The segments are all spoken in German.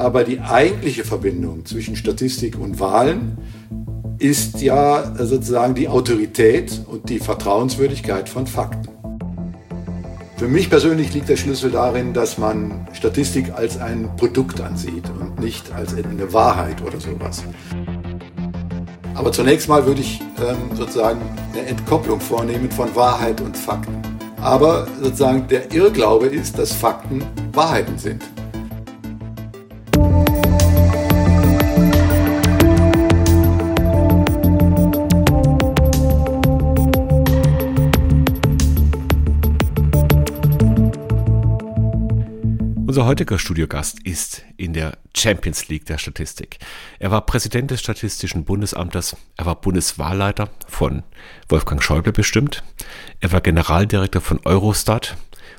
Aber die eigentliche Verbindung zwischen Statistik und Wahlen ist ja sozusagen die Autorität und die Vertrauenswürdigkeit von Fakten. Für mich persönlich liegt der Schlüssel darin, dass man Statistik als ein Produkt ansieht und nicht als eine Wahrheit oder sowas. Aber zunächst mal würde ich ähm, sozusagen eine Entkopplung vornehmen von Wahrheit und Fakten. Aber sozusagen der Irrglaube ist, dass Fakten Wahrheiten sind. Unser heutiger Studiogast ist in der Champions League der Statistik. Er war Präsident des Statistischen Bundesamtes, er war Bundeswahlleiter von Wolfgang Schäuble bestimmt, er war Generaldirektor von Eurostat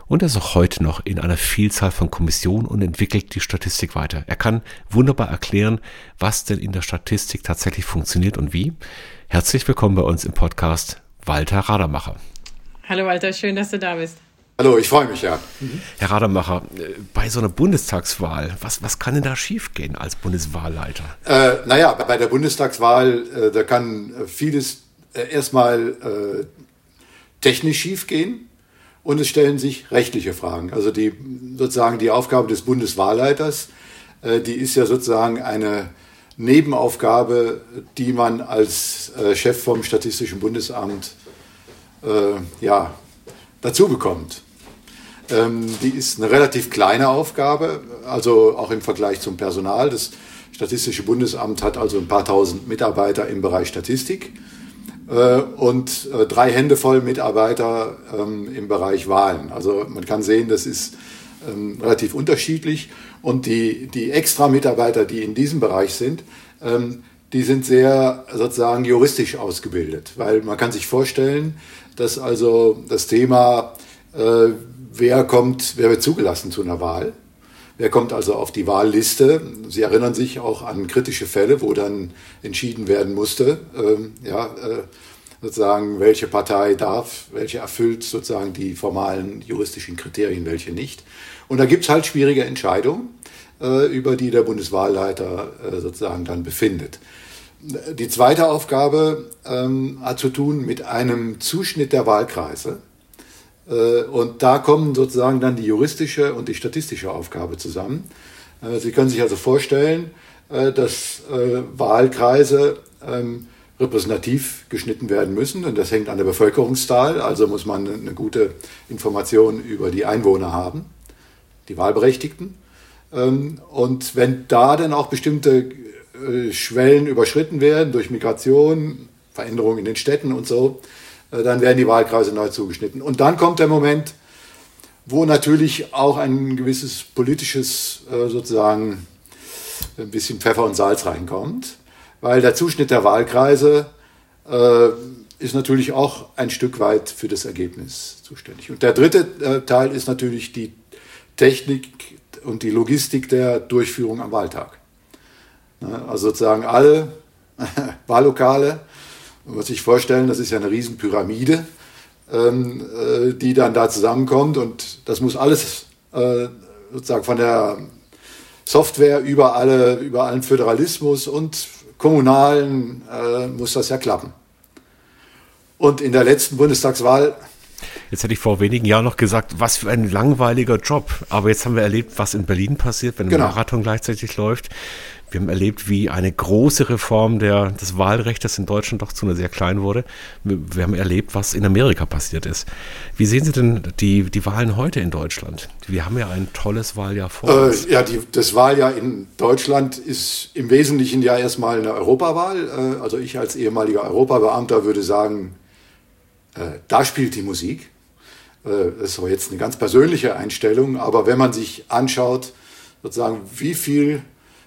und er ist auch heute noch in einer Vielzahl von Kommissionen und entwickelt die Statistik weiter. Er kann wunderbar erklären, was denn in der Statistik tatsächlich funktioniert und wie. Herzlich willkommen bei uns im Podcast Walter Radermacher. Hallo Walter, schön, dass du da bist. Hallo, ich freue mich ja. Herr Rademacher, äh, bei so einer Bundestagswahl, was, was kann denn da schiefgehen als Bundeswahlleiter? Äh, naja, bei der Bundestagswahl, äh, da kann vieles äh, erstmal äh, technisch schiefgehen und es stellen sich rechtliche Fragen. Also die sozusagen die Aufgabe des Bundeswahlleiters, äh, die ist ja sozusagen eine Nebenaufgabe, die man als Chef vom Statistischen Bundesamt ja, dazu bekommt. Ähm, die ist eine relativ kleine Aufgabe, also auch im Vergleich zum Personal. Das Statistische Bundesamt hat also ein paar tausend Mitarbeiter im Bereich Statistik äh, und äh, drei Hände voll Mitarbeiter ähm, im Bereich Wahlen. Also man kann sehen, das ist ähm, relativ unterschiedlich. Und die, die extra Mitarbeiter, die in diesem Bereich sind, ähm, die sind sehr sozusagen juristisch ausgebildet, weil man kann sich vorstellen, dass also das Thema äh, wer kommt, wer wird zugelassen zu einer Wahl. Wer kommt also auf die Wahlliste? Sie erinnern sich auch an kritische Fälle, wo dann entschieden werden musste, ähm, ja, äh, sozusagen, welche Partei darf, welche erfüllt sozusagen die formalen juristischen Kriterien, welche nicht. Und da gibt es halt schwierige Entscheidungen, äh, über die der Bundeswahlleiter äh, sozusagen dann befindet. Die zweite Aufgabe ähm, hat zu tun mit einem Zuschnitt der Wahlkreise. Äh, und da kommen sozusagen dann die juristische und die statistische Aufgabe zusammen. Äh, Sie können sich also vorstellen, äh, dass Wahlkreise ähm, repräsentativ geschnitten werden müssen und das hängt an der Bevölkerungszahl, also muss man eine gute Information über die Einwohner haben, die Wahlberechtigten. Ähm, und wenn da dann auch bestimmte Schwellen überschritten werden durch Migration, Veränderungen in den Städten und so, dann werden die Wahlkreise neu zugeschnitten. Und dann kommt der Moment, wo natürlich auch ein gewisses politisches äh, sozusagen ein bisschen Pfeffer und Salz reinkommt, weil der Zuschnitt der Wahlkreise äh, ist natürlich auch ein Stück weit für das Ergebnis zuständig. Und der dritte Teil ist natürlich die Technik und die Logistik der Durchführung am Wahltag. Also sozusagen alle Wahllokale man muss sich vorstellen, das ist ja eine Riesenpyramide, ähm, äh, die dann da zusammenkommt und das muss alles äh, sozusagen von der Software über, alle, über allen Föderalismus und kommunalen äh, muss das ja klappen. Und in der letzten Bundestagswahl Jetzt hätte ich vor wenigen Jahren noch gesagt, was für ein langweiliger Job. Aber jetzt haben wir erlebt, was in Berlin passiert, wenn ein genau. Marathon gleichzeitig läuft. Wir haben erlebt, wie eine große Reform der, des Wahlrechts in Deutschland doch zu einer sehr kleinen wurde. Wir haben erlebt, was in Amerika passiert ist. Wie sehen Sie denn die, die Wahlen heute in Deutschland? Wir haben ja ein tolles Wahljahr vor äh, uns. ja, die, das Wahljahr in Deutschland ist im Wesentlichen ja erstmal eine Europawahl. Äh, also ich als ehemaliger Europabeamter würde sagen, äh, da spielt die Musik. Äh, das ist aber jetzt eine ganz persönliche Einstellung. Aber wenn man sich anschaut, sozusagen, wie viel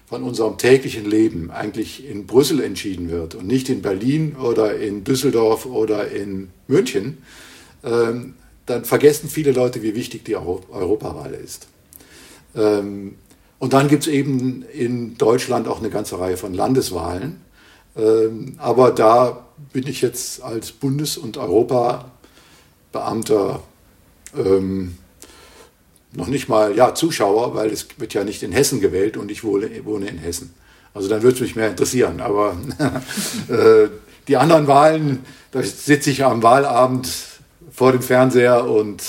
von unserem täglichen Leben eigentlich in Brüssel entschieden wird und nicht in Berlin oder in Düsseldorf oder in München, ähm, dann vergessen viele Leute, wie wichtig die Europawahl ist. Ähm, und dann gibt es eben in Deutschland auch eine ganze Reihe von Landeswahlen. Ähm, aber da bin ich jetzt als Bundes- und Europabeamter noch nicht mal ja, Zuschauer, weil es wird ja nicht in Hessen gewählt und ich wohne, in Hessen. Also dann würde es mich mehr interessieren. Aber äh, die anderen Wahlen, da sitze ich am Wahlabend vor dem Fernseher und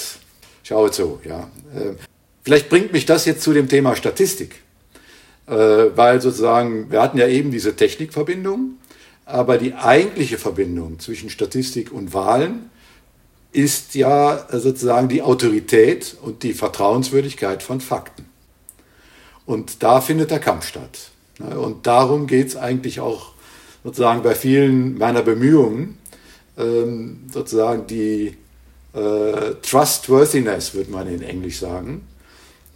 schaue zu. Ja. Äh, vielleicht bringt mich das jetzt zu dem Thema Statistik. Äh, weil sozusagen, wir hatten ja eben diese Technikverbindung, aber die eigentliche Verbindung zwischen Statistik und Wahlen ist ja sozusagen die Autorität und die Vertrauenswürdigkeit von Fakten. Und da findet der Kampf statt. Und darum geht es eigentlich auch sozusagen bei vielen meiner Bemühungen, ähm, sozusagen die äh, Trustworthiness, würde man in Englisch sagen,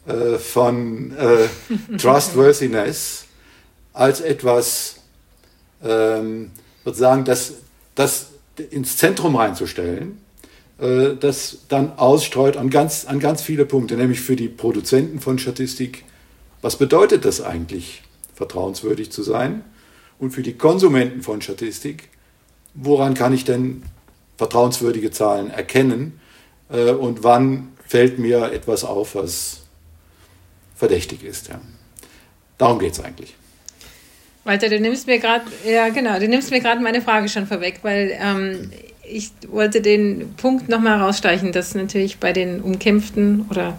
äh, von äh, Trustworthiness als etwas ähm, sozusagen das, das ins Zentrum reinzustellen, äh, das dann ausstreut an ganz, an ganz viele Punkte, nämlich für die Produzenten von Statistik, was bedeutet das eigentlich, vertrauenswürdig zu sein? Und für die Konsumenten von Statistik, woran kann ich denn vertrauenswürdige Zahlen erkennen äh, und wann fällt mir etwas auf, was verdächtig ist. Ja. Darum geht es eigentlich. Walter, du nimmst mir gerade, ja genau, meine Frage schon vorweg, weil ähm, ich wollte den Punkt nochmal rausstreichen, dass natürlich bei den umkämpften oder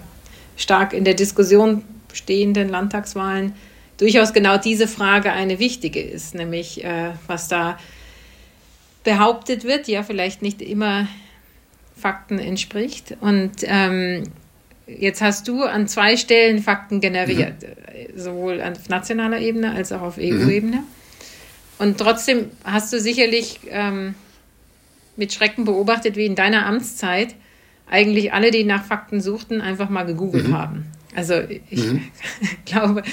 stark in der Diskussion stehenden Landtagswahlen durchaus genau diese Frage eine wichtige ist, nämlich äh, was da behauptet wird, ja vielleicht nicht immer Fakten entspricht. Und ähm, jetzt hast du an zwei Stellen Fakten generiert, mhm. sowohl auf nationaler Ebene als auch auf EU-Ebene. Mhm. Und trotzdem hast du sicherlich ähm, mit Schrecken beobachtet, wie in deiner Amtszeit eigentlich alle, die nach Fakten suchten, einfach mal gegoogelt mhm. haben. Also ich mhm. glaube,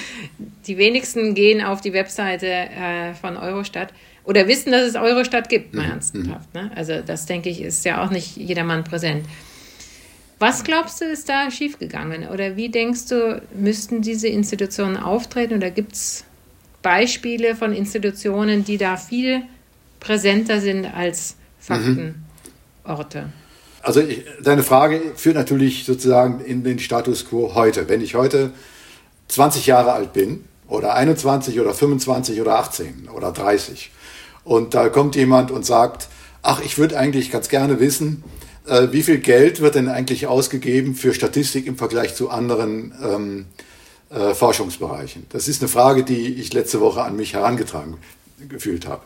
die wenigsten gehen auf die Webseite äh, von Eurostat oder wissen, dass es Eurostat gibt, mal mhm. ernsthaft. Ne? Also das, denke ich, ist ja auch nicht jedermann präsent. Was glaubst du, ist da schiefgegangen? Oder wie denkst du, müssten diese Institutionen auftreten? Oder gibt es Beispiele von Institutionen, die da viel präsenter sind als Faktenorte? Mhm. Also ich, deine Frage führt natürlich sozusagen in den Status quo heute. Wenn ich heute 20 Jahre alt bin oder 21 oder 25 oder 18 oder 30 und da kommt jemand und sagt, ach, ich würde eigentlich ganz gerne wissen, äh, wie viel Geld wird denn eigentlich ausgegeben für Statistik im Vergleich zu anderen ähm, äh, Forschungsbereichen? Das ist eine Frage, die ich letzte Woche an mich herangetragen gefühlt habe.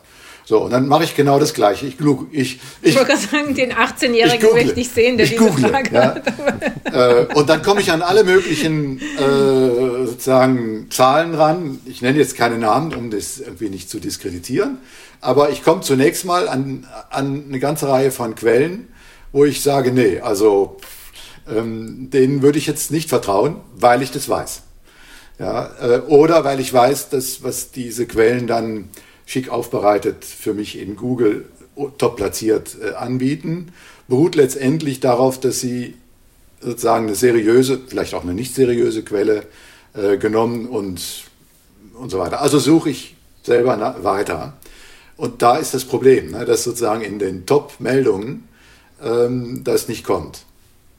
So, und dann mache ich genau das Gleiche. Ich, ich, ich, ich wollte gerade sagen, den 18-Jährigen möchte ich sehen, der ich diese google, Frage ja. hat. äh, und dann komme ich an alle möglichen äh, sozusagen Zahlen ran. Ich nenne jetzt keine Namen, um das irgendwie nicht zu diskreditieren. Aber ich komme zunächst mal an, an eine ganze Reihe von Quellen, wo ich sage, nee, also ähm, denen würde ich jetzt nicht vertrauen, weil ich das weiß. Ja, äh, oder weil ich weiß, dass was diese Quellen dann schick aufbereitet für mich in Google top platziert äh, anbieten, beruht letztendlich darauf, dass sie sozusagen eine seriöse, vielleicht auch eine nicht seriöse Quelle äh, genommen und, und so weiter. Also suche ich selber weiter. Und da ist das Problem, ne, dass sozusagen in den Top-Meldungen ähm, das nicht kommt.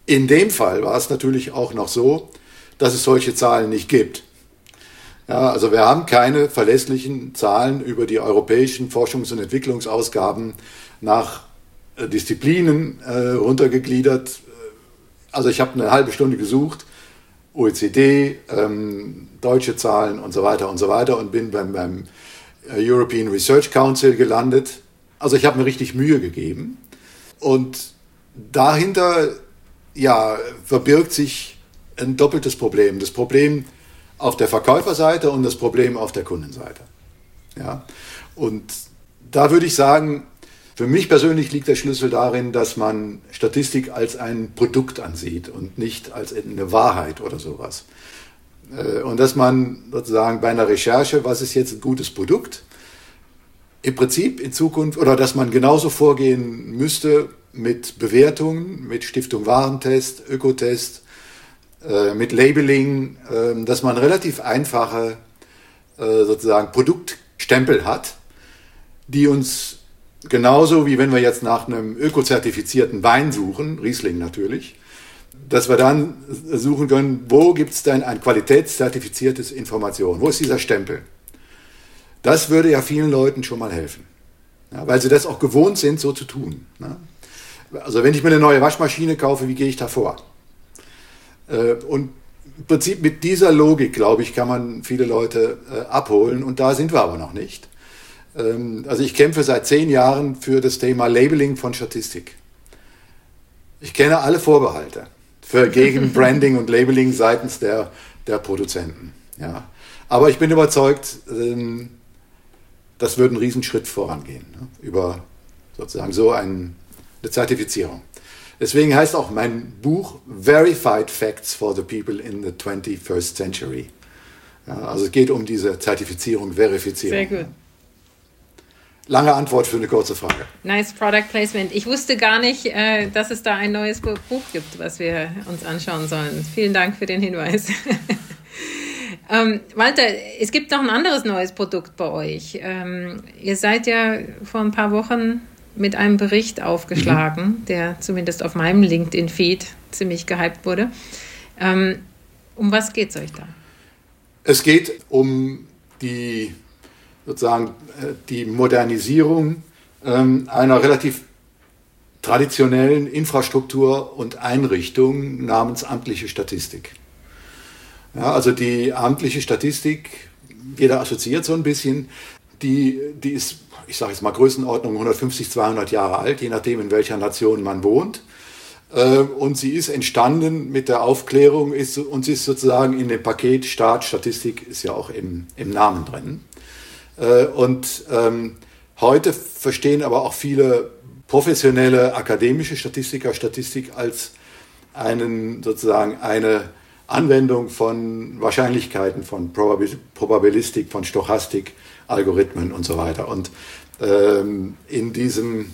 In dem Fall war es natürlich auch noch so, dass es solche Zahlen nicht gibt. Ja, also wir haben keine verlässlichen Zahlen über die europäischen Forschungs- und Entwicklungsausgaben nach äh, Disziplinen äh, runtergegliedert. Also ich habe eine halbe Stunde gesucht, OECD, ähm, deutsche Zahlen und so weiter und so weiter und bin beim, beim äh, European Research Council gelandet. Also ich habe mir richtig Mühe gegeben und dahinter ja, verbirgt sich ein doppeltes Problem. Das Problem auf der Verkäuferseite und das Problem auf der Kundenseite. Ja? Und da würde ich sagen, für mich persönlich liegt der Schlüssel darin, dass man Statistik als ein Produkt ansieht und nicht als eine Wahrheit oder sowas. Äh, und dass man sozusagen bei einer Recherche, was ist jetzt ein gutes Produkt, im Prinzip in Zukunft, oder dass man genauso vorgehen müsste mit Bewertungen, mit Stiftung Warentest, Ökotest, äh, mit Labeling, äh, dass man relativ einfache äh, sozusagen Produktstempel hat, die uns genauso wie wenn wir jetzt nach einem ökozertifizierten Wein suchen, Riesling natürlich, dass wir dann suchen können, wo gibt es denn ein qualitätszertifiziertes Information? Wo ist dieser Stempel? Das würde ja vielen Leuten schon mal helfen, ja, weil sie das auch gewohnt sind, so zu tun. Ne? Also wenn ich mir eine neue Waschmaschine kaufe, wie gehe ich da vor? Äh, und im Prinzip mit dieser Logik, glaube ich, kann man viele Leute äh, abholen und da sind wir aber noch nicht. Ähm, also ich kämpfe seit zehn Jahren für das Thema Labeling von Statistik. Ich kenne alle Vorbehalte für gegen Branding und Labeling seitens der, der Produzenten. Ja. Aber ich bin überzeugt, ähm, das würde einen Riesenschritt vorangehen, ne? über sozusagen so ein, eine Zertifizierung. Deswegen heißt auch mein Buch Verified Facts for the People in the 21st Century. Ja, also es geht um diese Zertifizierung, Verifizierung. Sehr gut. Lange Antwort für eine kurze Frage. Nice Product Placement. Ich wusste gar nicht, äh, dass es da ein neues Buch gibt, was wir uns anschauen sollen. Vielen Dank für den Hinweis. ähm, Walter, es gibt noch ein anderes neues Produkt bei euch. Ähm, ihr seid ja vor ein paar Wochen mit einem Bericht aufgeschlagen, mhm. der zumindest auf meinem LinkedIn-Feed ziemlich gehypt wurde. Ähm, um was geht es euch da? Es geht um die sozusagen äh, die Modernisierung ähm, einer relativ traditionellen Infrastruktur und Einrichtung namens amtliche Statistik. Ja, also die amtliche Statistik, jeder assoziiert so ein bisschen, die, die ist, ich sage jetzt mal Größenordnung 150, 200 Jahre alt, je nachdem in welcher Nation man wohnt. Äh, und sie ist entstanden mit der Aufklärung ist, und sie ist sozusagen in dem Paket Staat, Statistik ist ja auch im, im Namen drin. Äh, und ähm, heute verstehen aber auch viele professionelle akademische Statistiker Statistik als einen sozusagen eine Anwendung von Wahrscheinlichkeiten, von Probabilistik, von Stochastik, Algorithmen und so weiter. Und ähm, in diesem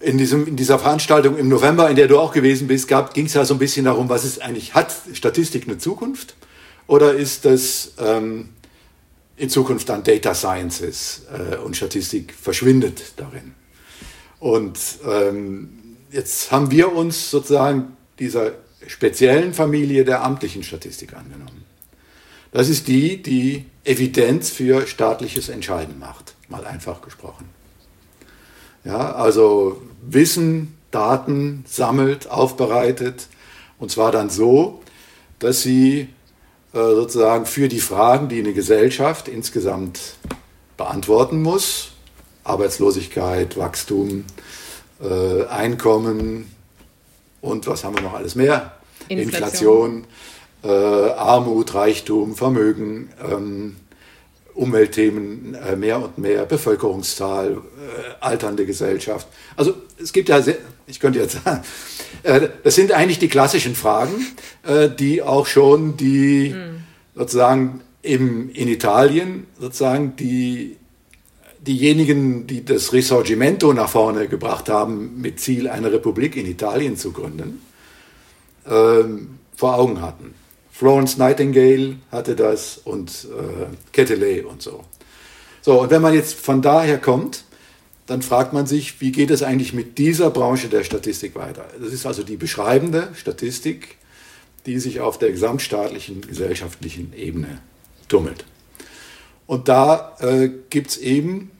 in, diesem, in dieser Veranstaltung im November, in der du auch gewesen bist, ging es ja so ein bisschen darum, was ist eigentlich, hat Statistik eine Zukunft? Oder ist das ähm, in Zukunft dann Data Sciences äh, und Statistik verschwindet darin. Und ähm, jetzt haben wir uns sozusagen dieser speziellen Familie der amtlichen Statistik angenommen. Das ist die, die Evidenz für staatliches Entscheiden macht, mal einfach gesprochen. Ja, also Wissen, Daten sammelt, aufbereitet und zwar dann so, dass sie äh, sozusagen für die Fragen, die eine Gesellschaft insgesamt beantworten muss. Arbeitslosigkeit, Wachstum, äh, Einkommen und was haben wir noch alles mehr? Inflation, Inflation äh, Armut, Reichtum, Vermögen, ähm, Umweltthemen äh, mehr und mehr, Bevölkerungszahl, äh, alternde Gesellschaft. Also es gibt ja, sehr, ich könnte jetzt sagen, äh, das sind eigentlich die klassischen Fragen, äh, die auch schon die mhm. sozusagen im, in Italien sozusagen die diejenigen, die das Risorgimento nach vorne gebracht haben, mit Ziel, eine Republik in Italien zu gründen, ähm, vor Augen hatten. Florence Nightingale hatte das und äh, Quetelet und so. So, und wenn man jetzt von daher kommt, dann fragt man sich, wie geht es eigentlich mit dieser Branche der Statistik weiter? Das ist also die beschreibende Statistik, die sich auf der gesamtstaatlichen gesellschaftlichen Ebene tummelt. Und da äh, gibt es eben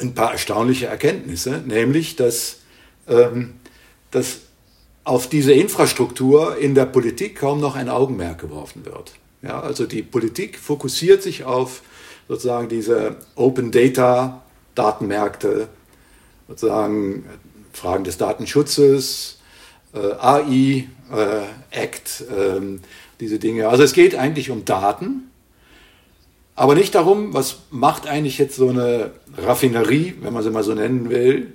ein paar erstaunliche Erkenntnisse, nämlich dass, ähm, dass auf diese Infrastruktur in der Politik kaum noch ein Augenmerk geworfen wird. Ja, also die Politik fokussiert sich auf sozusagen diese Open Data Datenmärkte, sozusagen Fragen des Datenschutzes, äh, AI äh, Act, äh, diese Dinge. Also es geht eigentlich um Daten, aber nicht darum, was macht eigentlich jetzt so eine Raffinerie, wenn man sie mal so nennen will,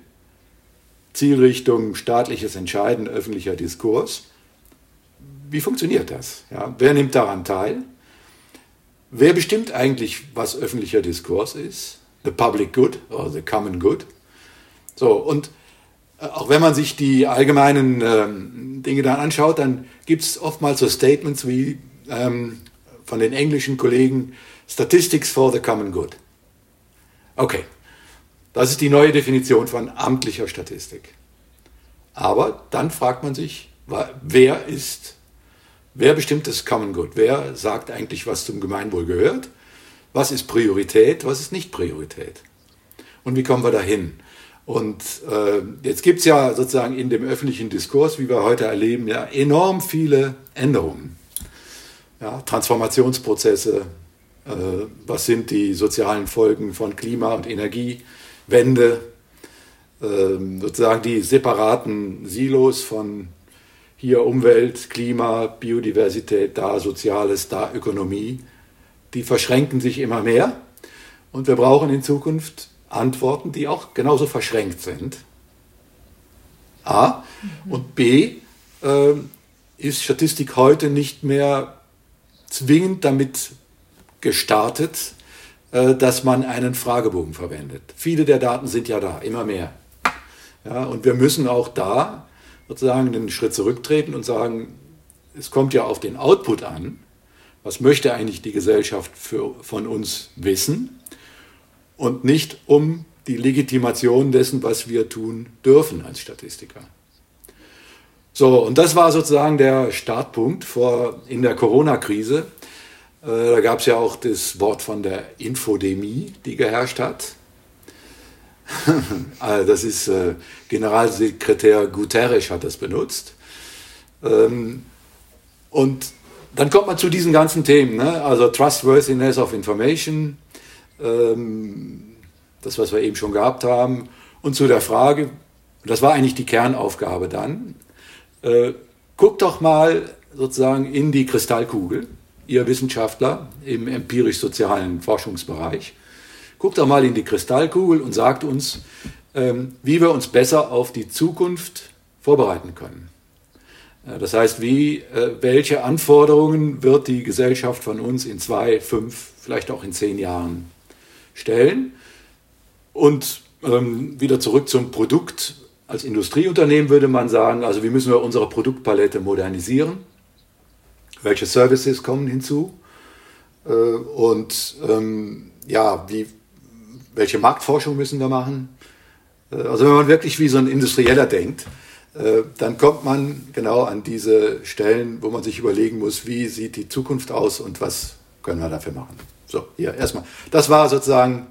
Zielrichtung staatliches Entscheiden, öffentlicher Diskurs. Wie funktioniert das? Ja, wer nimmt daran teil? Wer bestimmt eigentlich, was öffentlicher Diskurs ist? The public good or the common good? So, und äh, auch wenn man sich die allgemeinen ähm, Dinge dann anschaut, dann gibt es oftmals so Statements wie ähm, von den englischen Kollegen, Statistics for the common good. Okay, das ist die neue Definition von amtlicher Statistik. Aber dann fragt man sich, wer ist wer bestimmt das Common Good? Wer sagt eigentlich, was zum Gemeinwohl gehört? Was ist Priorität? Was ist nicht Priorität? Und wie kommen wir dahin? Und äh, jetzt gibt es ja sozusagen in dem öffentlichen Diskurs, wie wir heute erleben, ja enorm viele Änderungen. Ja, Transformationsprozesse, äh, was sind die sozialen Folgen von Klima- und Energiewende, äh, sozusagen die separaten Silos von hier Umwelt, Klima, Biodiversität, da Soziales, da Ökonomie, die verschränken sich immer mehr. Und wir brauchen in Zukunft Antworten, die auch genauso verschränkt sind. A. Und B. Äh, ist Statistik heute nicht mehr zwingend damit gestartet, dass man einen Fragebogen verwendet. Viele der Daten sind ja da, immer mehr. Ja, und wir müssen auch da sozusagen einen Schritt zurücktreten und sagen, es kommt ja auf den Output an. Was möchte eigentlich die Gesellschaft für, von uns wissen? Und nicht um die Legitimation dessen, was wir tun dürfen als Statistiker. So, und das war sozusagen der Startpunkt vor, in der Corona-Krise. Äh, da gab es ja auch das Wort von der Infodemie, die geherrscht hat. Also das ist äh, Generalsekretär Guterres hat das benutzt. Ähm, und dann kommt man zu diesen ganzen Themen, ne? also Trustworthiness of Information, ähm, das, was wir eben schon gehabt haben, und zu der Frage, das war eigentlich die Kernaufgabe dann, äh, guckt doch mal sozusagen in die Kristallkugel, ihr Wissenschaftler im empirisch-sozialen Forschungsbereich, guckt doch mal in die Kristallkugel und sagt uns, ähm, wie wir uns besser auf die Zukunft vorbereiten können. Das heißt, wie, äh, welche Anforderungen wird die Gesellschaft von uns in zwei, fünf, vielleicht auch in zehn Jahren stellen? Und ähm, wieder zurück zum Produkt. Als Industrieunternehmen würde man sagen, also wie müssen wir unsere Produktpalette modernisieren? Welche Services kommen hinzu? Äh, und ähm, ja, wie, welche Marktforschung müssen wir machen? Äh, also wenn man wirklich wie so ein Industrieller denkt, äh, dann kommt man genau an diese Stellen, wo man sich überlegen muss, wie sieht die Zukunft aus und was können wir dafür machen. So, hier erstmal. Das war sozusagen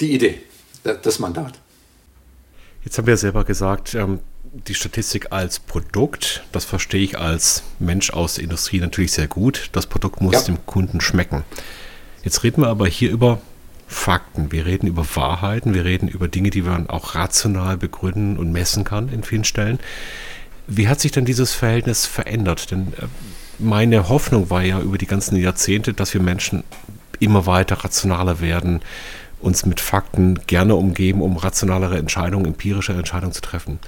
die Idee, das Mandat. Jetzt haben wir ja selber gesagt, ähm, die Statistik als Produkt, das verstehe ich als Mensch aus der Industrie natürlich sehr gut. Das Produkt muss ja. dem Kunden schmecken. Jetzt reden wir aber hier über Fakten, wir reden über Wahrheiten, wir reden über Dinge, die man auch rational begründen und messen kann in vielen Stellen. Wie hat sich denn dieses Verhältnis verändert? Denn äh, meine Hoffnung war ja über die ganzen Jahrzehnte, dass wir Menschen immer weiter rationaler werden, uns mit Fakten gerne umgeben, um rationalere Entscheidungen, empirische Entscheidungen zu treffen.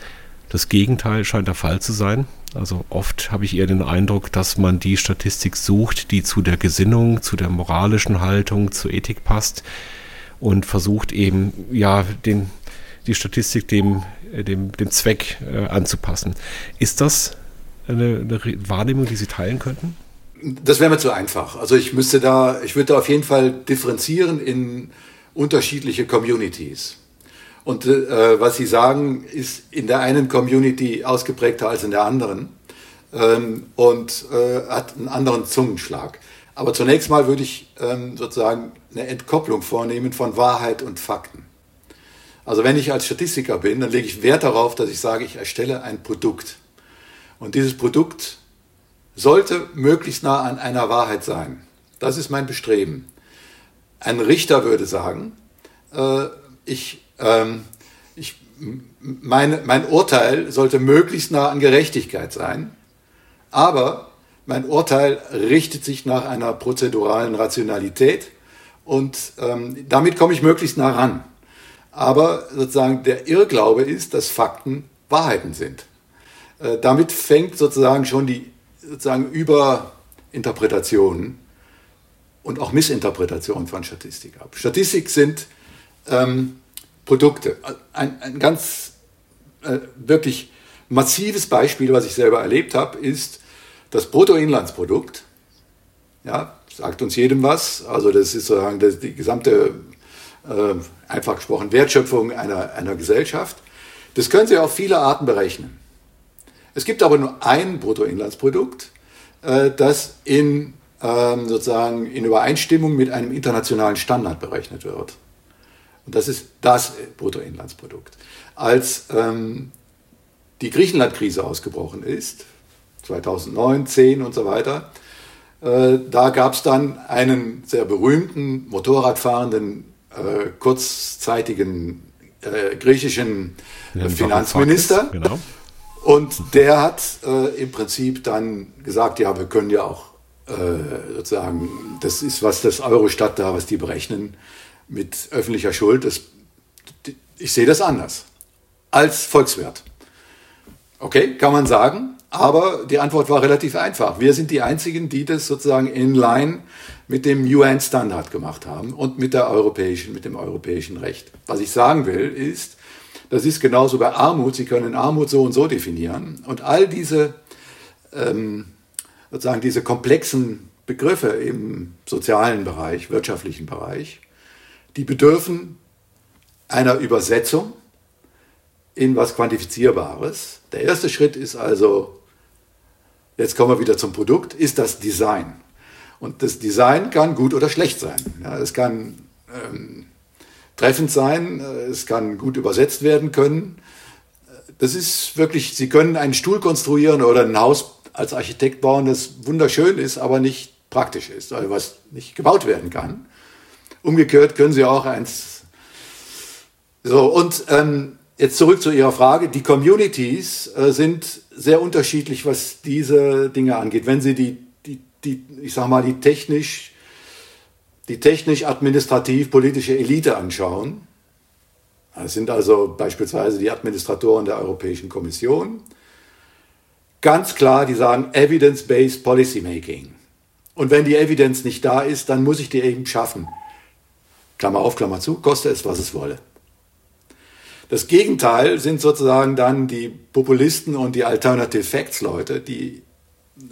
Das Gegenteil scheint der Fall zu sein. Also oft habe ich eher den Eindruck, dass man die Statistik sucht, die zu der Gesinnung, zu der moralischen Haltung, zur Ethik passt und versucht eben ja den, die Statistik dem, äh, dem, dem Zweck äh, anzupassen. Ist das eine, eine Wahrnehmung, die Sie teilen könnten? Das wäre mir zu einfach. Also ich müsste da, ich würde da auf jeden Fall differenzieren in unterschiedliche Communities. Und äh, was Sie sagen, ist in der einen Community ausgeprägter als in der anderen ähm, und äh, hat einen anderen Zungenschlag. Aber zunächst mal würde ich ähm, sozusagen eine Entkopplung vornehmen von Wahrheit und Fakten. Also wenn ich als Statistiker bin, dann lege ich Wert darauf, dass ich sage, ich erstelle ein Produkt. Und dieses Produkt sollte möglichst nah an einer Wahrheit sein. Das ist mein Bestreben. Ein Richter würde sagen, äh, ich ähm, ich, meine, mein Urteil sollte möglichst nah an Gerechtigkeit sein, aber mein Urteil richtet sich nach einer prozeduralen Rationalität und ähm, damit komme ich möglichst nah ran. Aber sozusagen der Irrglaube ist, dass Fakten Wahrheiten sind. Äh, damit fängt sozusagen schon die sozusagen Überinterpretation und auch Missinterpretation von Statistik ab. Statistik sind ähm, Produkte. Ein, ein ganz äh, wirklich massives Beispiel, was ich selber erlebt habe, ist das Bruttoinlandsprodukt. Ja, sagt uns jedem was. Also das ist sozusagen das, die gesamte, äh, einfach gesprochen, Wertschöpfung einer, einer Gesellschaft. Das können Sie auf viele Arten berechnen. Es gibt aber nur ein Bruttoinlandsprodukt, äh, das in ähm, sozusagen in Übereinstimmung mit einem internationalen Standard berechnet wird. Und das ist das Bruttoinlandsprodukt. Als ähm, die Griechenland-Krise ausgebrochen ist, 2009, 10 und so weiter, äh, da gab es dann einen sehr berühmten Motorradfahrenden, äh, kurzzeitigen äh, griechischen ja, Finanzminister. Genau. Und der hat äh, im Prinzip dann gesagt, ja, wir können ja auch äh, sozusagen, das ist, was das Eurostat da, was die berechnen mit öffentlicher Schuld, das, ich sehe das anders als Volkswert. Okay, kann man sagen, aber die Antwort war relativ einfach. Wir sind die Einzigen, die das sozusagen in line mit dem UN-Standard gemacht haben und mit, der europäischen, mit dem europäischen Recht. Was ich sagen will, ist, das ist genauso bei Armut. Sie können Armut so und so definieren. Und all diese ähm, sozusagen diese komplexen Begriffe im sozialen Bereich, wirtschaftlichen Bereich, die bedürfen einer Übersetzung in was Quantifizierbares. Der erste Schritt ist also, jetzt kommen wir wieder zum Produkt, ist das Design. Und das Design kann gut oder schlecht sein. Ja, es kann ähm, treffend sein, es kann gut übersetzt werden können. Das ist wirklich, Sie können einen Stuhl konstruieren oder ein Haus als Architekt bauen, das wunderschön ist, aber nicht praktisch ist, also was nicht gebaut werden kann. Umgekehrt können Sie auch eins. So, und ähm, jetzt zurück zu Ihrer Frage. Die Communities äh, sind sehr unterschiedlich, was diese Dinge angeht. Wenn Sie die, die, die ich sag mal, die technisch, die technisch-administrativ-politische Elite anschauen, das sind also beispielsweise die Administratoren der Europäischen Kommission, ganz klar, die sagen Evidence-Based Policymaking. Und wenn die Evidenz nicht da ist, dann muss ich die eben schaffen. Klammer auf, Klammer zu, koste es, was es wolle. Das Gegenteil sind sozusagen dann die Populisten und die Alternative Facts Leute, die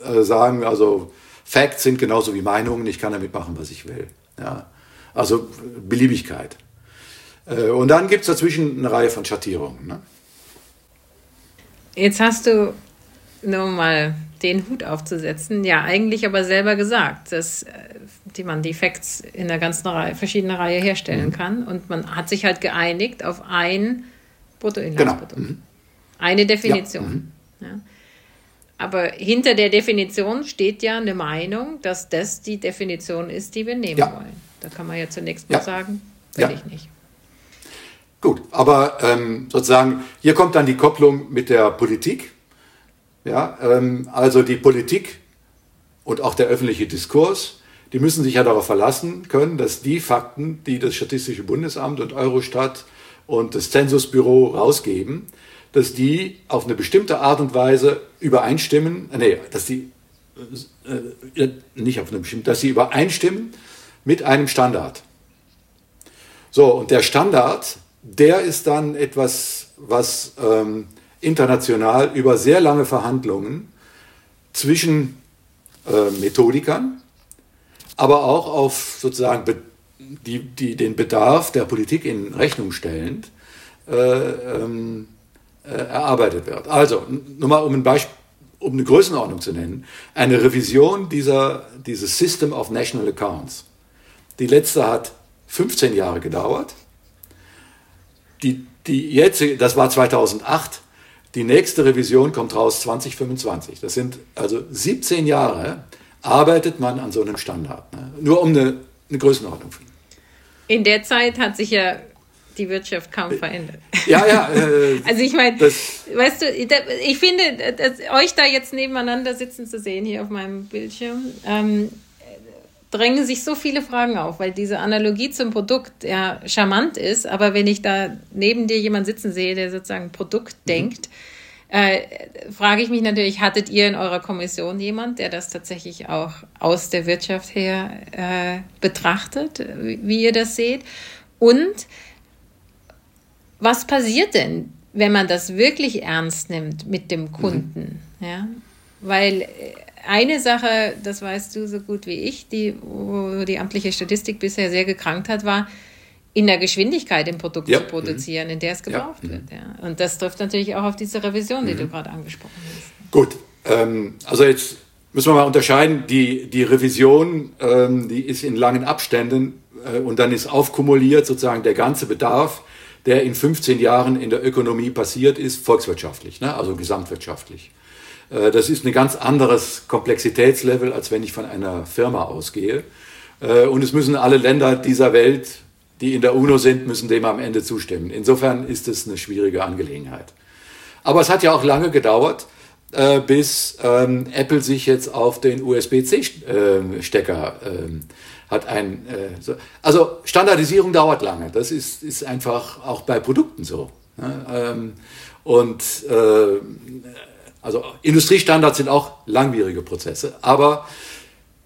äh, sagen, also Facts sind genauso wie Meinungen, ich kann damit machen, was ich will. Ja. Also Beliebigkeit. Äh, und dann gibt es dazwischen eine Reihe von Schattierungen. Ne? Jetzt hast du nur mal den Hut aufzusetzen, ja, eigentlich aber selber gesagt, dass äh, die man die Facts in einer ganzen Reihe, verschiedenen Reihe herstellen mhm. kann. Und man hat sich halt geeinigt auf ein Bruttoinlandsprodukt. Genau. Mhm. Eine Definition. Ja. Mhm. Ja. Aber hinter der Definition steht ja eine Meinung, dass das die Definition ist, die wir nehmen ja. wollen. Da kann man ja zunächst mal sagen, will ich nicht. Gut, aber ähm, sozusagen, hier kommt dann die Kopplung mit der Politik ja, ähm, also die Politik und auch der öffentliche Diskurs, die müssen sich ja darauf verlassen können, dass die Fakten, die das Statistische Bundesamt und Eurostat und das Zensusbüro rausgeben, dass die auf eine bestimmte Art und Weise übereinstimmen, nee, dass die äh, äh, nicht auf eine bestimmte, dass sie übereinstimmen mit einem Standard. So, und der Standard, der ist dann etwas, was ähm, international über sehr lange Verhandlungen zwischen äh, Methodikern, aber auch auf sozusagen die, die den Bedarf der Politik in Rechnung stellend äh, ähm, äh, erarbeitet wird. Also, nur mal um ein Beispiel, um eine Größenordnung zu nennen, eine Revision dieser, dieses System of National Accounts. Die letzte hat 15 Jahre gedauert. Die, die jetzt, das war 2008, die nächste Revision kommt raus 2025. Das sind also 17 Jahre, arbeitet man an so einem Standard. Ne? Nur um eine, eine Größenordnung. In der Zeit hat sich ja die Wirtschaft kaum verändert. Ja, ja. Äh, also ich meine, weißt du, ich finde, euch da jetzt nebeneinander sitzen zu sehen hier auf meinem Bildschirm, ähm, drängen sich so viele Fragen auf, weil diese Analogie zum Produkt ja charmant ist, aber wenn ich da neben dir jemand sitzen sehe, der sozusagen Produkt mhm. denkt, äh, frage ich mich natürlich, hattet ihr in eurer Kommission jemand, der das tatsächlich auch aus der Wirtschaft her äh, betrachtet, wie ihr das seht? Und was passiert denn, wenn man das wirklich ernst nimmt mit dem Kunden? Mhm. Ja? Weil äh, eine Sache, das weißt du so gut wie ich, die, wo die amtliche Statistik bisher sehr gekrankt hat, war, in der Geschwindigkeit im Produkt ja. zu produzieren, in der es gebraucht ja. wird. Ja. Und das trifft natürlich auch auf diese Revision, die mhm. du gerade angesprochen hast. Gut, ähm, also jetzt müssen wir mal unterscheiden, die, die Revision, ähm, die ist in langen Abständen äh, und dann ist aufkumuliert sozusagen der ganze Bedarf, der in 15 Jahren in der Ökonomie passiert ist, volkswirtschaftlich, ne? also gesamtwirtschaftlich. Äh, das ist ein ganz anderes Komplexitätslevel, als wenn ich von einer Firma ausgehe. Äh, und es müssen alle Länder dieser Welt, die in der UNO sind, müssen dem am Ende zustimmen. Insofern ist es eine schwierige Angelegenheit. Aber es hat ja auch lange gedauert, äh, bis ähm, Apple sich jetzt auf den USB-C-Stecker ähm, hat ein. Äh, so. Also Standardisierung dauert lange. Das ist, ist einfach auch bei Produkten so. Ne? Ähm, und äh, also Industriestandards sind auch langwierige Prozesse. Aber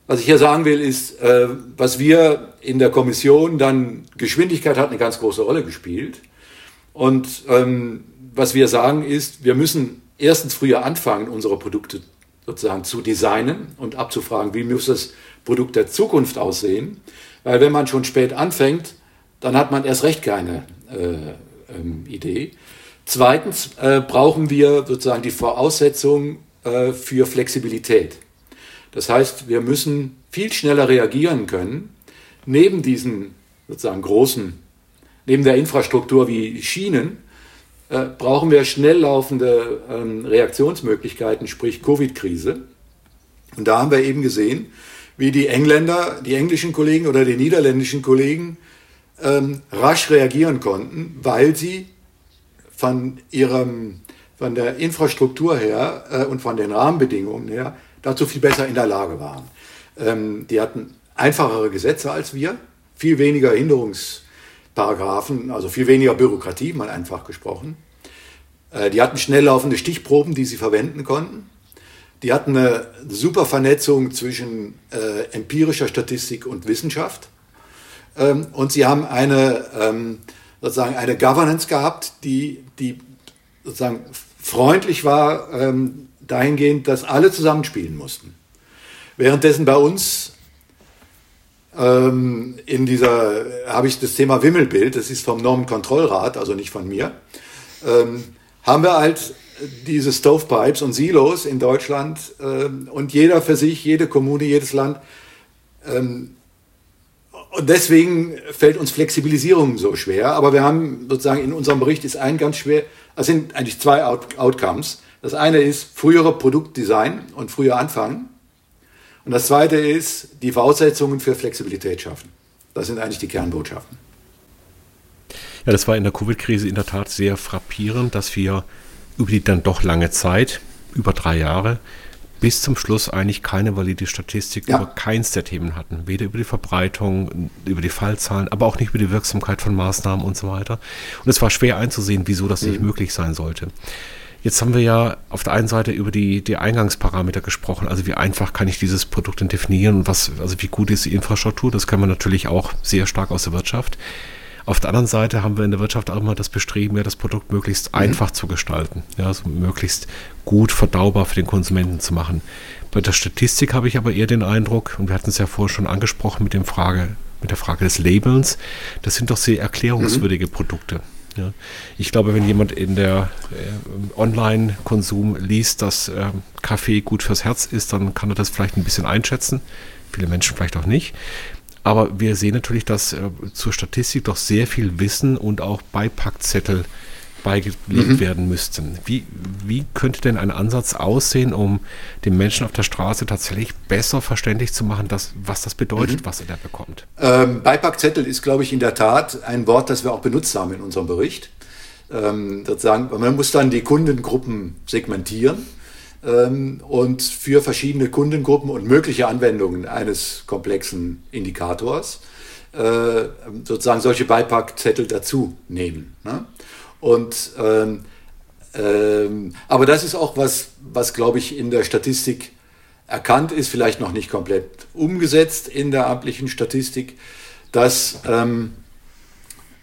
was ich hier sagen will, ist, äh, was wir in der Kommission dann, Geschwindigkeit hat eine ganz große Rolle gespielt. Und ähm, was wir sagen ist, wir müssen erstens früher anfangen, unsere Produkte sozusagen zu designen und abzufragen, wie muss das Produkt der Zukunft aussehen. Weil wenn man schon spät anfängt, dann hat man erst recht keine äh, ähm, Idee. Zweitens äh, brauchen wir sozusagen die Voraussetzung äh, für Flexibilität. Das heißt, wir müssen viel schneller reagieren können, neben diesen sozusagen großen, neben der Infrastruktur wie Schienen, äh, brauchen wir schnell laufende ähm, Reaktionsmöglichkeiten, sprich Covid-Krise. Und da haben wir eben gesehen, wie die Engländer, die englischen Kollegen oder die niederländischen Kollegen ähm, rasch reagieren konnten, weil sie von ihrem von der Infrastruktur her äh, und von den Rahmenbedingungen her dazu viel besser in der Lage waren. Ähm, die hatten einfachere Gesetze als wir, viel weniger Hinderungsparagraphen, also viel weniger Bürokratie, mal einfach gesprochen. Äh, die hatten schnell laufende Stichproben, die sie verwenden konnten. Die hatten eine super Vernetzung zwischen äh, empirischer Statistik und Wissenschaft. Ähm, und sie haben eine, ähm, sozusagen eine Governance gehabt, die, die sozusagen freundlich war, ähm, dahingehend, dass alle zusammenspielen mussten. Währenddessen bei uns ähm, in dieser, habe ich das Thema Wimmelbild, das ist vom Normenkontrollrat, also nicht von mir, ähm, haben wir halt diese Stovepipes und Silos in Deutschland ähm, und jeder für sich, jede Kommune, jedes Land. Ähm, und deswegen fällt uns Flexibilisierung so schwer. Aber wir haben sozusagen in unserem Bericht ist ein ganz schwer, es sind eigentlich zwei Out Outcomes. Das eine ist frühere Produktdesign und früher anfangen. Und das zweite ist die Voraussetzungen für Flexibilität schaffen. Das sind eigentlich die Kernbotschaften. Ja, das war in der Covid-Krise in der Tat sehr frappierend, dass wir über die dann doch lange Zeit, über drei Jahre, bis zum Schluss eigentlich keine valide Statistik ja. über keins der Themen hatten. Weder über die Verbreitung, über die Fallzahlen, aber auch nicht über die Wirksamkeit von Maßnahmen und so weiter. Und es war schwer einzusehen, wieso das mhm. nicht möglich sein sollte. Jetzt haben wir ja auf der einen Seite über die, die Eingangsparameter gesprochen, also wie einfach kann ich dieses Produkt denn definieren und was, also wie gut ist die Infrastruktur, das kann man natürlich auch sehr stark aus der Wirtschaft. Auf der anderen Seite haben wir in der Wirtschaft auch immer das Bestreben, ja, das Produkt möglichst mhm. einfach zu gestalten, ja, also möglichst gut verdaubar für den Konsumenten zu machen. Bei der Statistik habe ich aber eher den Eindruck, und wir hatten es ja vorher schon angesprochen mit, dem Frage, mit der Frage des Labels, das sind doch sehr erklärungswürdige mhm. Produkte. Ja. Ich glaube, wenn jemand in der äh, Online-Konsum liest, dass äh, Kaffee gut fürs Herz ist, dann kann er das vielleicht ein bisschen einschätzen. Viele Menschen vielleicht auch nicht. Aber wir sehen natürlich, dass äh, zur Statistik doch sehr viel Wissen und auch Beipackzettel beigelegt mhm. werden müssten. Wie, wie könnte denn ein Ansatz aussehen, um den Menschen auf der Straße tatsächlich besser verständlich zu machen, dass, was das bedeutet, mhm. was er da bekommt? Ähm, Beipackzettel ist, glaube ich, in der Tat ein Wort, das wir auch benutzt haben in unserem Bericht. Ähm, sozusagen, man muss dann die Kundengruppen segmentieren ähm, und für verschiedene Kundengruppen und mögliche Anwendungen eines komplexen Indikators äh, sozusagen solche Beipackzettel dazu nehmen. Ne? Und ähm, ähm, aber das ist auch was, was glaube ich in der Statistik erkannt ist, vielleicht noch nicht komplett umgesetzt in der amtlichen Statistik, dass, ähm,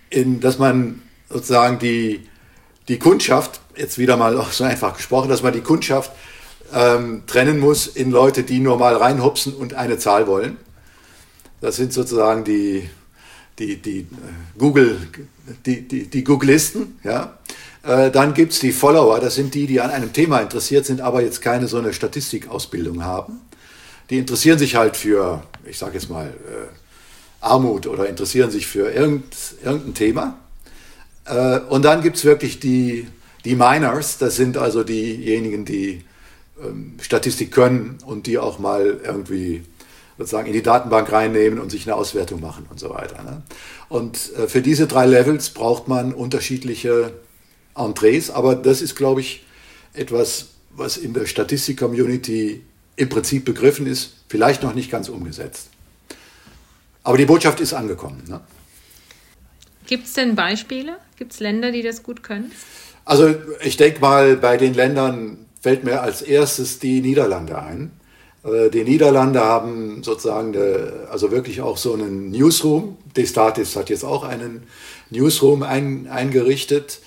in, dass man sozusagen die, die Kundschaft, jetzt wieder mal auch so einfach gesprochen, dass man die Kundschaft ähm, trennen muss in Leute, die nur mal reinhupsen und eine Zahl wollen. Das sind sozusagen die, die, die Google, die, die, die Googlisten, ja. Äh, dann gibt's die Follower, das sind die, die an einem Thema interessiert sind, aber jetzt keine so eine Statistikausbildung haben. die interessieren sich halt für, ich sage jetzt mal, äh, Armut oder interessieren sich für irgend, irgendein Thema. Äh, und dann gibt es wirklich die, die Miners, das sind also diejenigen, die ähm, Statistik können und die auch mal irgendwie sozusagen in die Datenbank reinnehmen und sich eine Auswertung machen und so weiter. Ne? Und äh, für diese drei Levels braucht man unterschiedliche Entrees, aber das ist, glaube ich, etwas, was in der Statistik-Community im Prinzip begriffen ist, vielleicht noch nicht ganz umgesetzt. Aber die Botschaft ist angekommen. Ne? Gibt es denn Beispiele? Gibt es Länder, die das gut können? Also ich denke mal, bei den Ländern fällt mir als erstes die Niederlande ein. Äh, die Niederlande haben sozusagen, also wirklich auch so einen Newsroom. Destatis hat jetzt auch einen Newsroom ein, eingerichtet.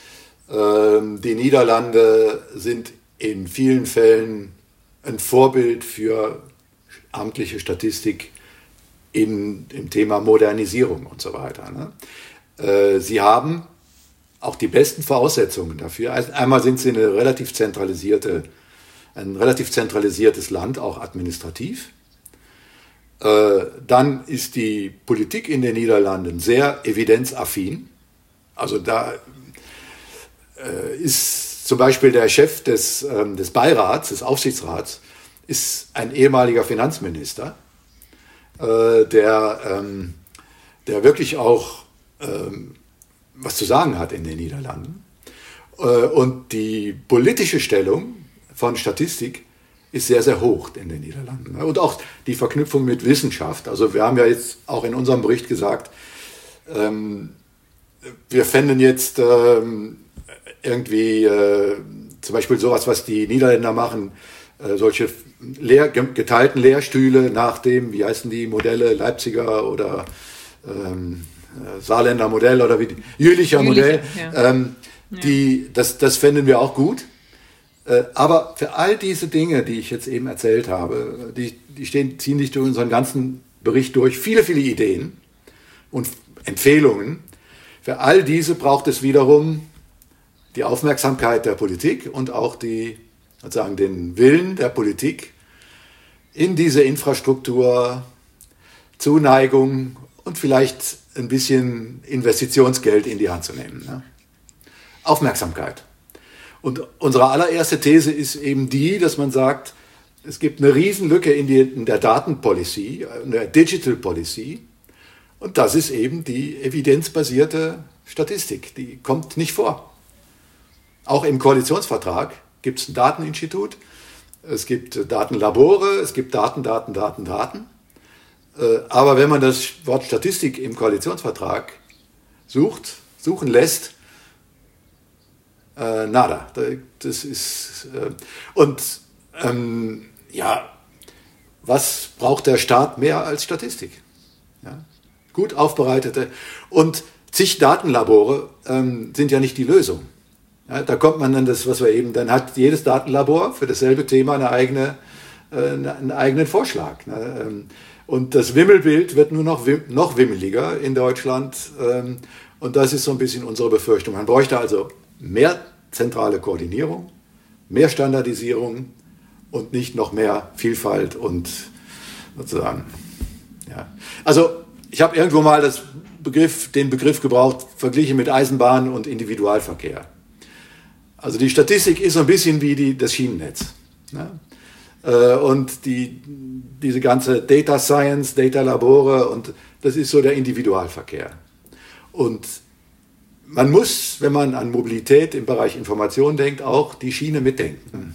Ähm, die Niederlande sind in vielen Fällen ein Vorbild für amtliche Statistik in, im Thema Modernisierung und so weiter. Ne? Äh, sie haben auch die besten Voraussetzungen dafür. Einmal sind sie eine relativ zentralisierte, ein relativ zentralisiertes Land, auch administrativ. Äh, dann ist die Politik in den Niederlanden sehr evidenzaffin. Also da äh, ist zum Beispiel der Chef des, ähm, des Beirats, des Aufsichtsrats, ist ein ehemaliger Finanzminister, äh, der, ähm, der wirklich auch ähm, was zu sagen hat in den Niederlanden. Und die politische Stellung von Statistik ist sehr, sehr hoch in den Niederlanden. Und auch die Verknüpfung mit Wissenschaft. Also wir haben ja jetzt auch in unserem Bericht gesagt, ähm, wir fänden jetzt ähm, irgendwie äh, zum Beispiel sowas, was die Niederländer machen, äh, solche Lehr geteilten Lehrstühle nach dem, wie heißen die Modelle, Leipziger oder ähm, äh, Saarländer Modell oder wie die, Jülicher Modell. Ja. Ähm, ja. Die, das, das fänden wir auch gut. Äh, aber für all diese Dinge, die ich jetzt eben erzählt habe, die, die stehen, ziehen sich durch unseren ganzen Bericht durch, viele, viele Ideen und Empfehlungen. Für all diese braucht es wiederum die Aufmerksamkeit der Politik und auch die, sozusagen den Willen der Politik, in diese Infrastruktur Zuneigung und vielleicht ein bisschen Investitionsgeld in die Hand zu nehmen. Ne? Aufmerksamkeit. Und unsere allererste These ist eben die, dass man sagt, es gibt eine Riesenlücke in, die, in der Datenpolicy, in der Digital Policy. Und das ist eben die evidenzbasierte Statistik. Die kommt nicht vor. Auch im Koalitionsvertrag gibt es ein Dateninstitut, es gibt Datenlabore, es gibt Daten, Daten, Daten, Daten. Äh, aber wenn man das Wort Statistik im Koalitionsvertrag sucht, suchen lässt, äh, nada. Das ist, äh, und ähm, ja, was braucht der Staat mehr als Statistik? Ja? Gut aufbereitete und zig Datenlabore ähm, sind ja nicht die Lösung. Ja, da kommt man dann das, was wir eben, dann hat jedes Datenlabor für dasselbe Thema eine eigene, äh, einen eigenen Vorschlag. Ne? Ähm, und das Wimmelbild wird nur noch, noch wimmeliger in Deutschland. Ähm, und das ist so ein bisschen unsere Befürchtung. Man bräuchte also mehr zentrale Koordinierung, mehr Standardisierung und nicht noch mehr Vielfalt und sozusagen. Ja. Also ich habe irgendwo mal das Begriff, den Begriff gebraucht, verglichen mit Eisenbahn und Individualverkehr. Also die Statistik ist so ein bisschen wie die, das Schienennetz. Ne? Äh, und die, diese ganze Data Science, Data Labore und das ist so der Individualverkehr. Und man muss, wenn man an Mobilität im Bereich Information denkt, auch die Schiene mitdenken.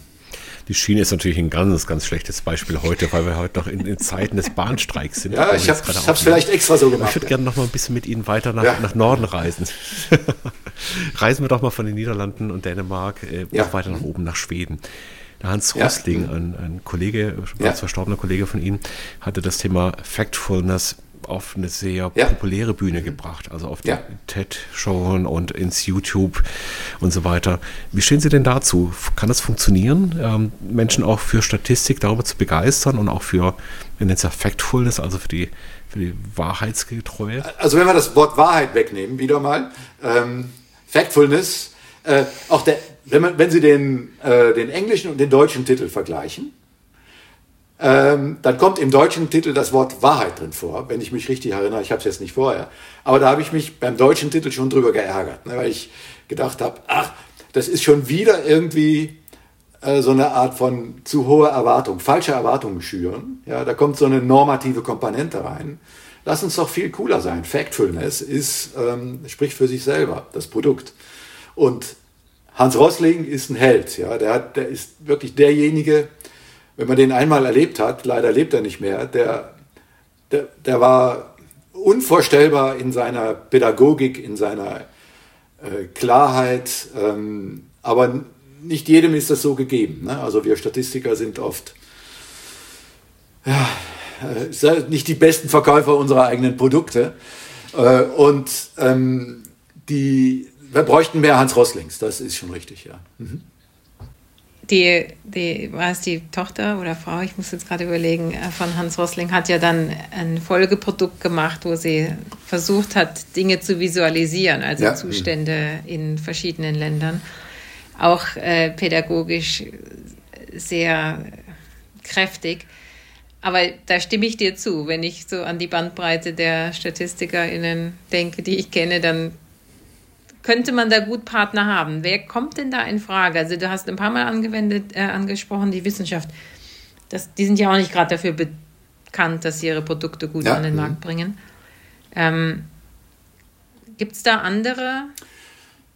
Die Schiene ist natürlich ein ganz, ganz schlechtes Beispiel heute, weil wir heute noch in, in Zeiten des Bahnstreiks sind. Ja, ich habe es vielleicht extra so gemacht. Ich würde gerne noch mal ein bisschen mit Ihnen weiter nach, ja. nach Norden reisen. Reisen wir doch mal von den Niederlanden und Dänemark äh, ja. weiter nach oben, nach Schweden. Der Hans Rosling, ja. ein, ein, Kollege, ja. verstorbener Kollege von Ihnen, hatte das Thema Factfulness auf eine sehr ja. populäre Bühne gebracht, also auf die ja. TED-Showen und ins YouTube und so weiter. Wie stehen Sie denn dazu? Kann das funktionieren, ähm, Menschen auch für Statistik darüber zu begeistern und auch für, nennen es ja Factfulness, also für die, für die Wahrheitsgetreue? Also wenn wir das Wort Wahrheit wegnehmen, wieder mal, ähm, Factfulness, äh, auch der wenn, man, wenn Sie den, äh, den englischen und den deutschen Titel vergleichen, ähm, dann kommt im deutschen Titel das Wort Wahrheit drin vor, wenn ich mich richtig erinnere. Ich habe es jetzt nicht vorher. Aber da habe ich mich beim deutschen Titel schon drüber geärgert, ne, weil ich gedacht habe, ach, das ist schon wieder irgendwie äh, so eine Art von zu hohe Erwartung, falsche Erwartungen schüren. Ja, da kommt so eine normative Komponente rein. Lass uns doch viel cooler sein. Factfulness ist, ähm, spricht für sich selber, das Produkt. Und Hans Rossling ist ein Held. Ja, der, hat, der ist wirklich derjenige, wenn man den einmal erlebt hat, leider lebt er nicht mehr, der, der, der war unvorstellbar in seiner Pädagogik, in seiner äh, Klarheit, ähm, aber nicht jedem ist das so gegeben. Ne? Also wir Statistiker sind oft ja, äh, nicht die besten Verkäufer unserer eigenen Produkte. Äh, und ähm, die, wir bräuchten mehr Hans Rosslings, das ist schon richtig, ja. Mhm die, die, war es die Tochter oder Frau, ich muss jetzt gerade überlegen, äh, von Hans Rosling hat ja dann ein Folgeprodukt gemacht, wo sie versucht hat, Dinge zu visualisieren, also ja. Zustände in verschiedenen Ländern. Auch äh, pädagogisch sehr kräftig. Aber da stimme ich dir zu. Wenn ich so an die Bandbreite der StatistikerInnen denke, die ich kenne, dann könnte man da gut Partner haben? Wer kommt denn da in Frage? Also du hast ein paar Mal angewendet, äh, angesprochen, die Wissenschaft. Das, die sind ja auch nicht gerade dafür bekannt, dass sie ihre Produkte gut ja. an den mhm. Markt bringen. Ähm, Gibt es da andere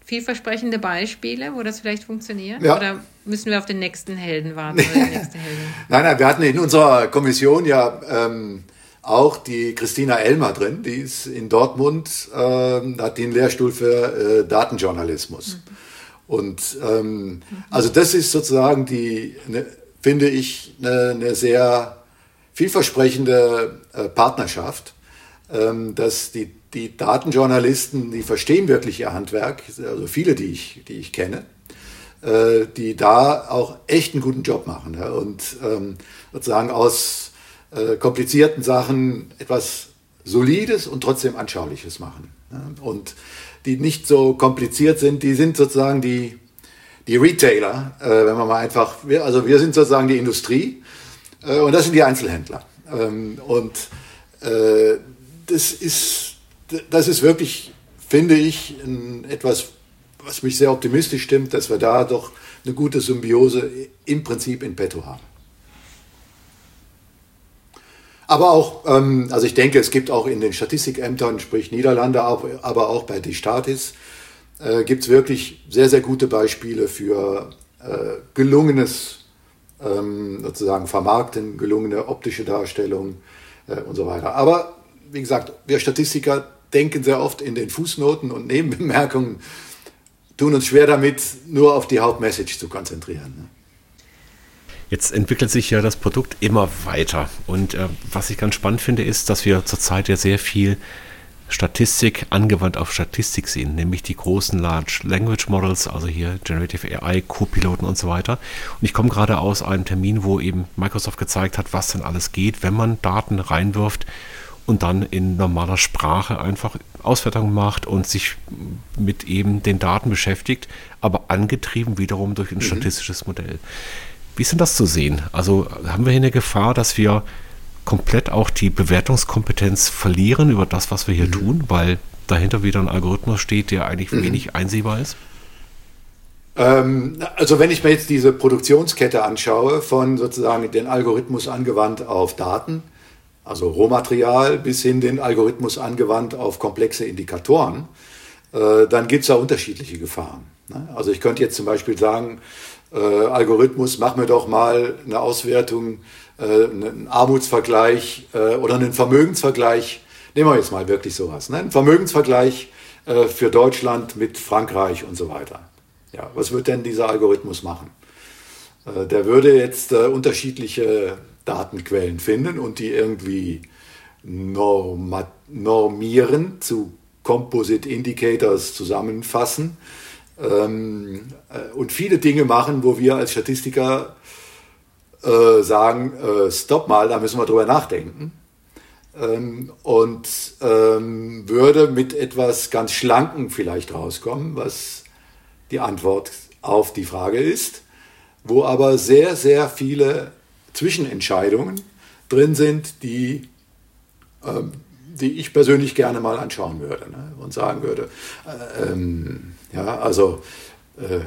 vielversprechende Beispiele, wo das vielleicht funktioniert? Ja. Oder müssen wir auf den nächsten Helden warten? nein, nein, wir hatten in unserer Kommission ja ähm, auch die Christina Elmer drin, die ist in Dortmund, äh, hat den Lehrstuhl für äh, Datenjournalismus. Mhm. Und ähm, also das ist sozusagen die, ne, finde ich, eine ne sehr vielversprechende äh, Partnerschaft, ähm, dass die, die Datenjournalisten, die verstehen wirklich ihr Handwerk, also viele, die ich, die ich kenne, äh, die da auch echt einen guten Job machen ja, und ähm, sozusagen aus äh, komplizierten Sachen etwas Solides und trotzdem Anschauliches machen. Ja? Und die nicht so kompliziert sind, die sind sozusagen die, die Retailer, äh, wenn man mal einfach, wir, also wir sind sozusagen die Industrie äh, und das sind die Einzelhändler. Ähm, und äh, das, ist, das ist wirklich, finde ich, ein, etwas, was mich sehr optimistisch stimmt, dass wir da doch eine gute Symbiose im Prinzip in petto haben. Aber auch, ähm, also ich denke, es gibt auch in den Statistikämtern, sprich Niederlande, aber auch bei die Statis, äh, gibt es wirklich sehr, sehr gute Beispiele für äh, gelungenes ähm, sozusagen Vermarkten, gelungene optische Darstellung äh, und so weiter. Aber wie gesagt, wir Statistiker denken sehr oft in den Fußnoten und Nebenbemerkungen, tun uns schwer damit, nur auf die Hauptmessage zu konzentrieren. Ne? Jetzt entwickelt sich ja das Produkt immer weiter. Und äh, was ich ganz spannend finde, ist, dass wir zurzeit ja sehr viel Statistik angewandt auf Statistik sehen, nämlich die großen Large Language Models, also hier Generative AI, Co-Piloten und so weiter. Und ich komme gerade aus einem Termin, wo eben Microsoft gezeigt hat, was denn alles geht, wenn man Daten reinwirft und dann in normaler Sprache einfach Auswertungen macht und sich mit eben den Daten beschäftigt, aber angetrieben wiederum durch ein mhm. statistisches Modell. Wie ist denn das zu sehen? Also haben wir hier eine Gefahr, dass wir komplett auch die Bewertungskompetenz verlieren über das, was wir hier mhm. tun, weil dahinter wieder ein Algorithmus steht, der eigentlich mhm. wenig einsehbar ist? Ähm, also wenn ich mir jetzt diese Produktionskette anschaue, von sozusagen den Algorithmus angewandt auf Daten, also Rohmaterial, bis hin den Algorithmus angewandt auf komplexe Indikatoren, äh, dann gibt es da unterschiedliche Gefahren. Ne? Also ich könnte jetzt zum Beispiel sagen, äh, Algorithmus, mach mir doch mal eine Auswertung, äh, einen Armutsvergleich äh, oder einen Vermögensvergleich. Nehmen wir jetzt mal wirklich sowas. Ne? Ein Vermögensvergleich äh, für Deutschland mit Frankreich und so weiter. Ja, was wird denn dieser Algorithmus machen? Äh, der würde jetzt äh, unterschiedliche Datenquellen finden und die irgendwie normieren, zu Composite Indicators zusammenfassen ähm, äh, und viele Dinge machen, wo wir als Statistiker äh, sagen, äh, stopp mal, da müssen wir drüber nachdenken. Ähm, und ähm, würde mit etwas ganz Schlanken vielleicht rauskommen, was die Antwort auf die Frage ist, wo aber sehr, sehr viele Zwischenentscheidungen drin sind, die, ähm, die ich persönlich gerne mal anschauen würde ne? und sagen würde, äh, ähm, ja, also äh,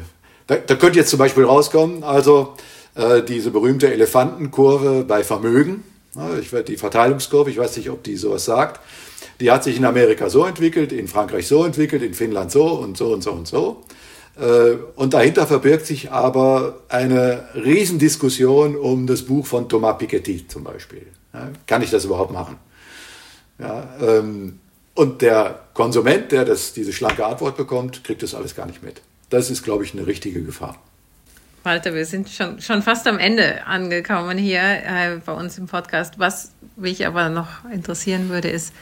da, da, könnte jetzt zum Beispiel rauskommen, also äh, diese berühmte Elefantenkurve bei Vermögen, ne? ich, die Verteilungskurve, ich weiß nicht, ob die sowas sagt, die hat sich in Amerika so entwickelt, in Frankreich so entwickelt, in Finnland so und so und so und so. Äh, und dahinter verbirgt sich aber eine Riesendiskussion um das Buch von Thomas Piketty zum Beispiel. Kann ich das überhaupt machen? Ja, ähm, und der Konsument, der das, diese schlanke Antwort bekommt, kriegt das alles gar nicht mit. Das ist, glaube ich, eine richtige Gefahr. Walter, wir sind schon, schon fast am Ende angekommen hier äh, bei uns im Podcast. Was mich aber noch interessieren würde, ist,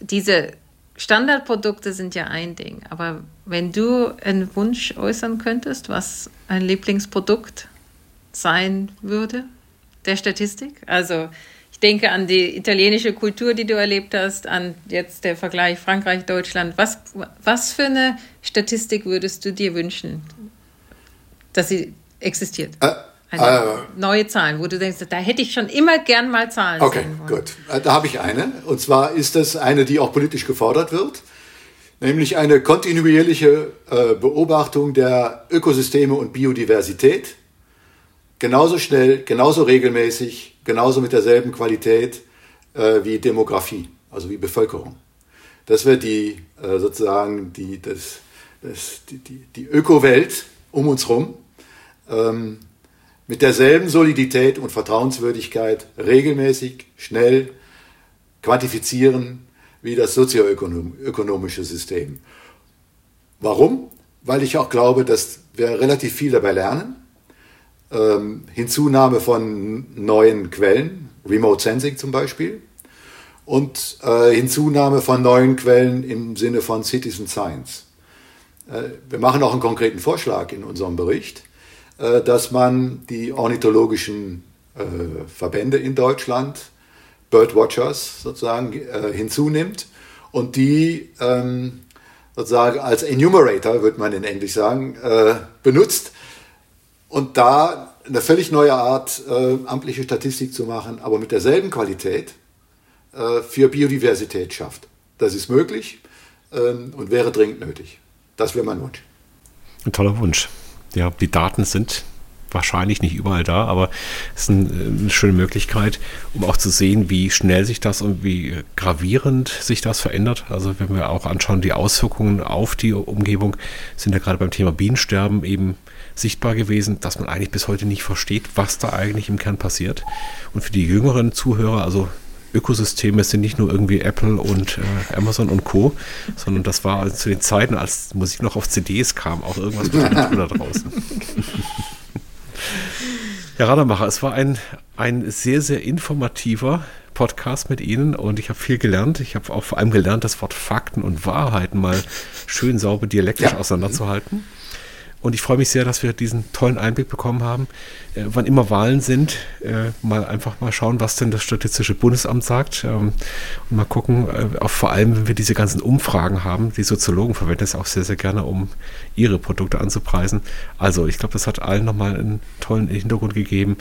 diese Standardprodukte sind ja ein Ding, aber wenn du einen Wunsch äußern könntest, was ein Lieblingsprodukt sein würde, der Statistik, also denke an die italienische Kultur, die du erlebt hast, an jetzt der Vergleich Frankreich, Deutschland. Was, was für eine Statistik würdest du dir wünschen, dass sie existiert? Äh, äh, neue Zahlen, wo du denkst, da hätte ich schon immer gern mal Zahlen. Okay, gut. Äh, da habe ich eine. Und zwar ist das eine, die auch politisch gefordert wird, nämlich eine kontinuierliche äh, Beobachtung der Ökosysteme und Biodiversität. Genauso schnell, genauso regelmäßig, genauso mit derselben Qualität äh, wie Demografie, also wie Bevölkerung. Das wäre die äh, sozusagen die, das, das, die, die, die Ökowelt um uns herum. Ähm, mit derselben Solidität und Vertrauenswürdigkeit regelmäßig, schnell quantifizieren wie das sozioökonomische System. Warum? Weil ich auch glaube, dass wir relativ viel dabei lernen. Ähm, Hinzunahme von neuen Quellen, Remote Sensing zum Beispiel, und äh, Hinzunahme von neuen Quellen im Sinne von Citizen Science. Äh, wir machen auch einen konkreten Vorschlag in unserem Bericht äh, dass man die ornithologischen äh, Verbände in Deutschland, Birdwatchers sozusagen, äh, hinzunimmt und die ähm, sozusagen als Enumerator, würde man in Englisch sagen, benutzt und da eine völlig neue Art amtliche Statistik zu machen, aber mit derselben Qualität für Biodiversität schafft. Das ist möglich ähm, und wäre dringend nötig. Das wäre mein Wunsch. Ein toller Wunsch ja, die Daten sind wahrscheinlich nicht überall da, aber es ist eine schöne Möglichkeit, um auch zu sehen, wie schnell sich das und wie gravierend sich das verändert. Also wenn wir auch anschauen, die Auswirkungen auf die Umgebung sind ja gerade beim Thema Bienensterben eben sichtbar gewesen, dass man eigentlich bis heute nicht versteht, was da eigentlich im Kern passiert. Und für die jüngeren Zuhörer, also Ökosysteme sind nicht nur irgendwie Apple und äh, Amazon und Co., sondern das war also zu den Zeiten, als Musik noch auf CDs kam, auch irgendwas mit der Natur da draußen. ja, Rademacher, es war ein, ein sehr, sehr informativer Podcast mit Ihnen und ich habe viel gelernt. Ich habe auch vor allem gelernt, das Wort Fakten und Wahrheiten mal schön sauber dialektisch ja. auseinanderzuhalten. Und ich freue mich sehr, dass wir diesen tollen Einblick bekommen haben. Äh, wann immer Wahlen sind, äh, mal einfach mal schauen, was denn das Statistische Bundesamt sagt. Ähm, und mal gucken, äh, auch vor allem, wenn wir diese ganzen Umfragen haben. Die Soziologen verwenden es auch sehr, sehr gerne, um ihre Produkte anzupreisen. Also, ich glaube, das hat allen nochmal einen tollen Hintergrund gegeben,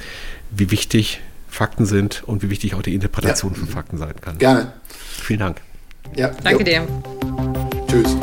wie wichtig Fakten sind und wie wichtig auch die Interpretation ja. von Fakten sein kann. Gerne. Vielen Dank. Ja. Danke jo. dir. Tschüss.